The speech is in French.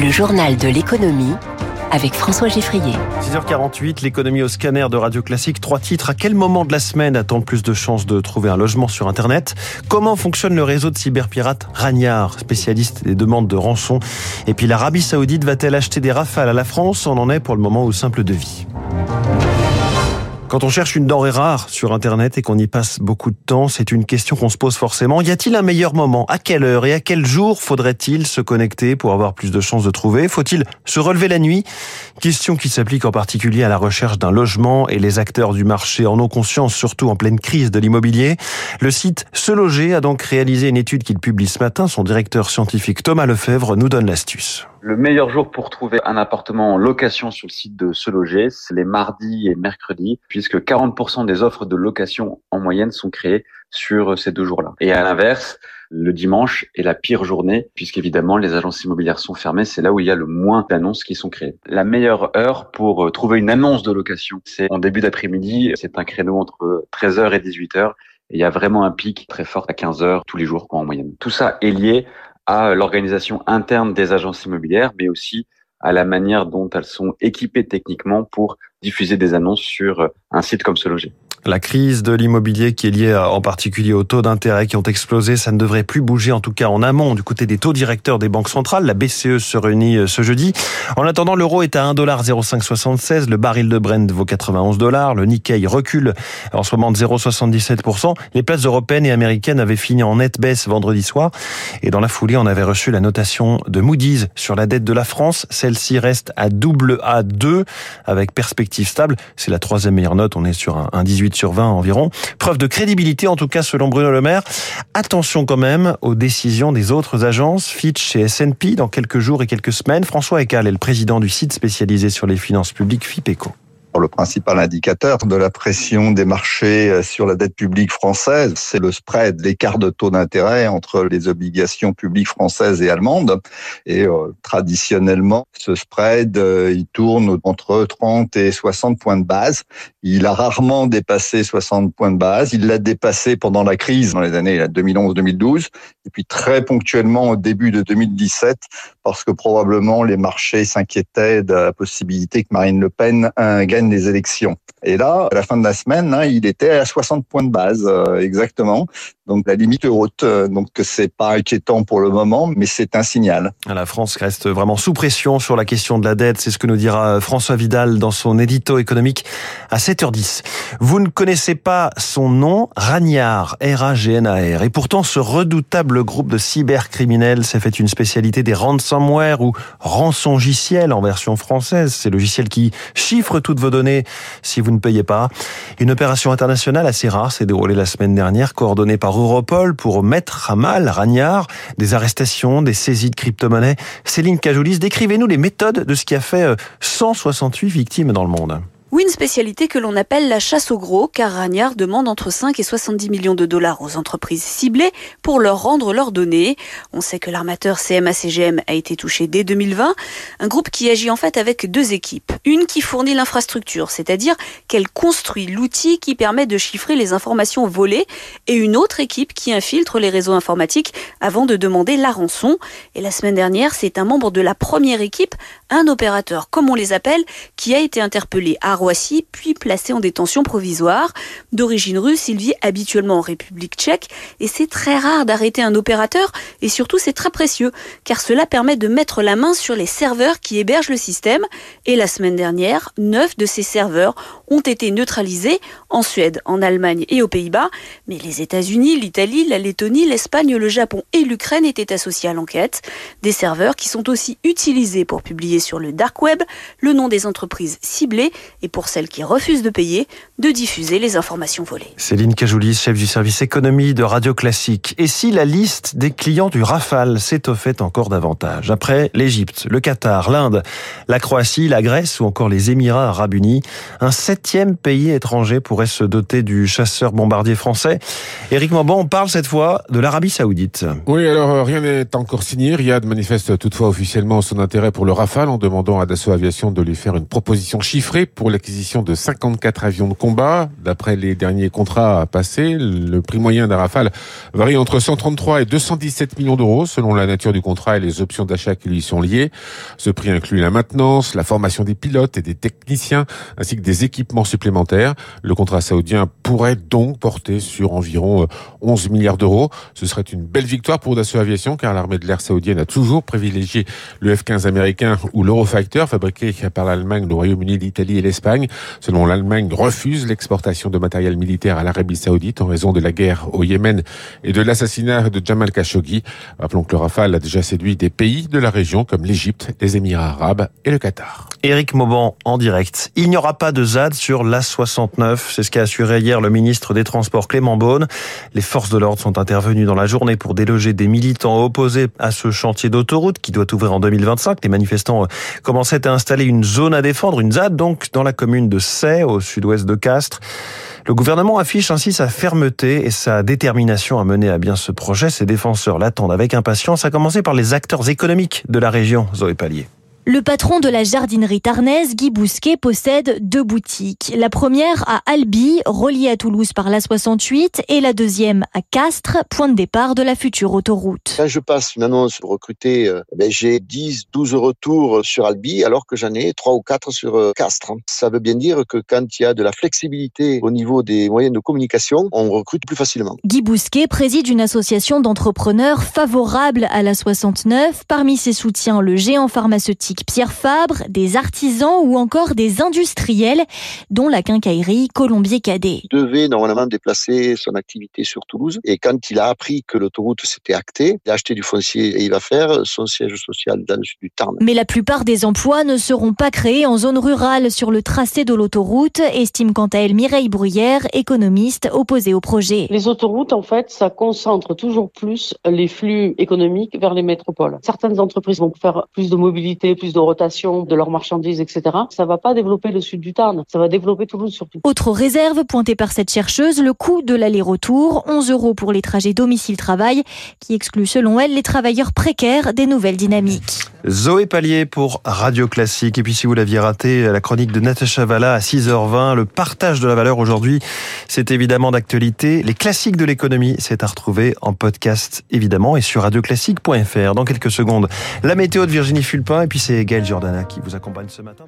Le journal de l'économie avec François Geffrier. 6h48, l'économie au scanner de Radio Classique. Trois titres. À quel moment de la semaine a-t-on plus de chances de trouver un logement sur Internet? Comment fonctionne le réseau de cyberpirates? Ragnard, spécialiste des demandes de rançon Et puis l'Arabie Saoudite va-t-elle acheter des rafales à la France? On en est pour le moment au simple devis. Quand on cherche une denrée rare sur Internet et qu'on y passe beaucoup de temps, c'est une question qu'on se pose forcément. Y a-t-il un meilleur moment? À quelle heure et à quel jour faudrait-il se connecter pour avoir plus de chances de trouver? Faut-il se relever la nuit? Question qui s'applique en particulier à la recherche d'un logement et les acteurs du marché en ont conscience, surtout en pleine crise de l'immobilier. Le site Se Loger a donc réalisé une étude qu'il publie ce matin. Son directeur scientifique Thomas Lefebvre nous donne l'astuce. Le meilleur jour pour trouver un appartement en location sur le site de Se Loger, c'est les mardis et mercredis, puisque 40% des offres de location en moyenne sont créées sur ces deux jours-là. Et à l'inverse, le dimanche est la pire journée, puisqu'évidemment les agences immobilières sont fermées, c'est là où il y a le moins d'annonces qui sont créées. La meilleure heure pour euh, trouver une annonce de location, c'est en début d'après-midi, c'est un créneau entre 13h et 18h, et il y a vraiment un pic très fort à 15h tous les jours en moyenne. Tout ça est lié à l'organisation interne des agences immobilières, mais aussi à la manière dont elles sont équipées techniquement pour diffuser des annonces sur un site comme ce loger. La crise de l'immobilier qui est liée en particulier aux taux d'intérêt qui ont explosé, ça ne devrait plus bouger en tout cas en amont du côté des taux directeurs des banques centrales. La BCE se réunit euh, ce jeudi. En attendant, l'euro est à 1,0576, le baril de Brent vaut 91 dollars, le Nikkei recule en ce moment de 0,77%. Les places européennes et américaines avaient fini en nette baisse vendredi soir et dans la foulée, on avait reçu la notation de Moody's sur la dette de la France. Celle-ci reste à double A2 avec perspective stable. C'est la troisième meilleure note. On est sur un 18 sur 20 environ. Preuve de crédibilité, en tout cas selon Bruno Le Maire. Attention quand même aux décisions des autres agences, Fitch et S&P, dans quelques jours et quelques semaines. François Ecal est le président du site spécialisé sur les finances publiques FIPECO le principal indicateur de la pression des marchés euh, sur la dette publique française, c'est le spread, l'écart de taux d'intérêt entre les obligations publiques françaises et allemandes. Et euh, traditionnellement, ce spread, euh, il tourne entre 30 et 60 points de base. Il a rarement dépassé 60 points de base. Il l'a dépassé pendant la crise dans les années 2011-2012, et puis très ponctuellement au début de 2017, parce que probablement les marchés s'inquiétaient de la possibilité que Marine Le Pen gagne des élections. Et là, à la fin de la semaine, hein, il était à 60 points de base, euh, exactement. Donc la limite est haute. Euh, donc c'est pas inquiétant pour le moment, mais c'est un signal. La France reste vraiment sous pression sur la question de la dette. C'est ce que nous dira François Vidal dans son édito économique à 7h10. Vous ne connaissez pas son nom, Ragnard, R-A-G-N-A-R. Et pourtant, ce redoutable groupe de cybercriminels s'est fait une spécialité des ransomware ou rançongiciels en version française. C'est logiciel qui chiffre toutes vos données si vous ne payez pas. Une opération internationale assez rare s'est déroulée la semaine dernière, coordonnée par Europol pour mettre à mal Ragnard, des arrestations, des saisies de crypto-monnaies. Céline Cajoulis, décrivez-nous les méthodes de ce qui a fait 168 euh, victimes dans le monde. Oui, une spécialité que l'on appelle la chasse au gros, car Ragnard demande entre 5 et 70 millions de dollars aux entreprises ciblées pour leur rendre leurs données. On sait que l'armateur CMA-CGM a été touché dès 2020, un groupe qui agit en fait avec deux équipes. Une qui fournit l'infrastructure, c'est-à-dire qu'elle construit l'outil qui permet de chiffrer les informations volées, et une autre équipe qui infiltre les réseaux informatiques avant de demander la rançon. Et la semaine dernière, c'est un membre de la première équipe, un opérateur comme on les appelle, qui a été interpellé à Roissy, puis placé en détention provisoire. D'origine russe, il vit habituellement en République tchèque et c'est très rare d'arrêter un opérateur et surtout c'est très précieux car cela permet de mettre la main sur les serveurs qui hébergent le système et la semaine dernière, neuf de ces serveurs ont été neutralisés en Suède, en Allemagne et aux Pays-Bas, mais les États-Unis, l'Italie, la Lettonie, l'Espagne, le Japon et l'Ukraine étaient associés à l'enquête. Des serveurs qui sont aussi utilisés pour publier sur le dark web le nom des entreprises ciblées et pour celles qui refusent de payer, de diffuser les informations volées. Céline Cajoulis, chef du service économie de Radio Classique. Et si la liste des clients du Rafale s'étoffait encore davantage? Après l'Égypte, le Qatar, l'Inde, la Croatie, la Grèce ou encore les Émirats arabes unis, un septième pays étranger pourrait se doter du chasseur bombardier français. Éric Mauban, on parle cette fois de l'Arabie saoudite. Oui, alors euh, rien n'est encore signé. Riyad manifeste toutefois officiellement son intérêt pour le Rafale en demandant à Dassault Aviation de lui faire une proposition chiffrée pour l'acquisition de 54 avions de combat. D'après les derniers contrats passés, le prix moyen d'un Rafale varie entre 133 et 217 millions d'euros selon la nature du contrat et les options d'achat qui lui sont liées. Ce prix inclut la maintenance, la formation des pilotes et des techniciens, ainsi que des équipements supplémentaires. Le contrat saoudien pourrait donc porter sur environ 11 milliards d'euros. Ce serait une belle victoire pour Dassault Aviation car l'armée de l'air saoudienne a toujours privilégié le F-15 américain ou l'Eurofighter fabriqué par l'Allemagne, le Royaume-Uni, l'Italie et l'Espagne. Selon l'Allemagne, refuse l'exportation de matériel militaire à l'Arabie saoudite en raison de la guerre au Yémen et de l'assassinat de Jamal Khashoggi. Rappelons que le Rafale a déjà séduit des pays de la région comme l'Égypte, les Émirats arabes et le Qatar. Éric Mauban en direct. Il n'y aura pas de ZAD sur l'A69. C'est ce qu'a assuré hier le ministre des Transports Clément Beaune. Les forces de l'ordre sont intervenues dans la journée pour déloger des militants opposés à ce chantier d'autoroute qui doit ouvrir en 2025. Les manifestants commençaient à installer une zone à défendre, une ZAD donc, dans la commune de Say, au sud-ouest de Castres. Le gouvernement affiche ainsi sa fermeté et sa détermination à mener à bien ce projet. Ses défenseurs l'attendent avec impatience, à commencer par les acteurs économiques de la région, Zoé Pallier. Le patron de la jardinerie tarnaise, Guy Bousquet, possède deux boutiques. La première à Albi, reliée à Toulouse par la 68, et la deuxième à Castres, point de départ de la future autoroute. Quand je passe une annonce pour recruter, euh, ben j'ai 10, 12 retours sur Albi, alors que j'en ai 3 ou 4 sur euh, Castres. Ça veut bien dire que quand il y a de la flexibilité au niveau des moyens de communication, on recrute plus facilement. Guy Bousquet préside une association d'entrepreneurs favorable à la 69. Parmi ses soutiens, le géant pharmaceutique Pierre Fabre, des artisans ou encore des industriels, dont la quincaillerie Colombier Cadet. Il devait normalement déplacer son activité sur Toulouse et quand il a appris que l'autoroute s'était actée, il a acheté du foncier et il va faire son siège social dans le sud du Tarn. Mais la plupart des emplois ne seront pas créés en zone rurale sur le tracé de l'autoroute, estime quant à elle Mireille Bruyère, économiste opposée au projet. Les autoroutes, en fait, ça concentre toujours plus les flux économiques vers les métropoles. Certaines entreprises vont faire plus de mobilité, plus de rotation de leurs marchandises, etc. Ça va pas développer le sud du Tarn, ça va développer Toulouse surtout. Autre réserve pointée par cette chercheuse, le coût de l'aller-retour, 11 euros pour les trajets domicile-travail, qui exclut selon elle les travailleurs précaires des nouvelles dynamiques. Zoé Pallier pour Radio Classique. Et puis si vous l'aviez raté, la chronique de Natacha Valla à 6h20, le partage de la valeur aujourd'hui, c'est évidemment d'actualité. Les classiques de l'économie, c'est à retrouver en podcast évidemment et sur radioclassique.fr. Dans quelques secondes, la météo de Virginie Fulpin et puis c'est Gaël Jordana qui vous accompagne ce matin.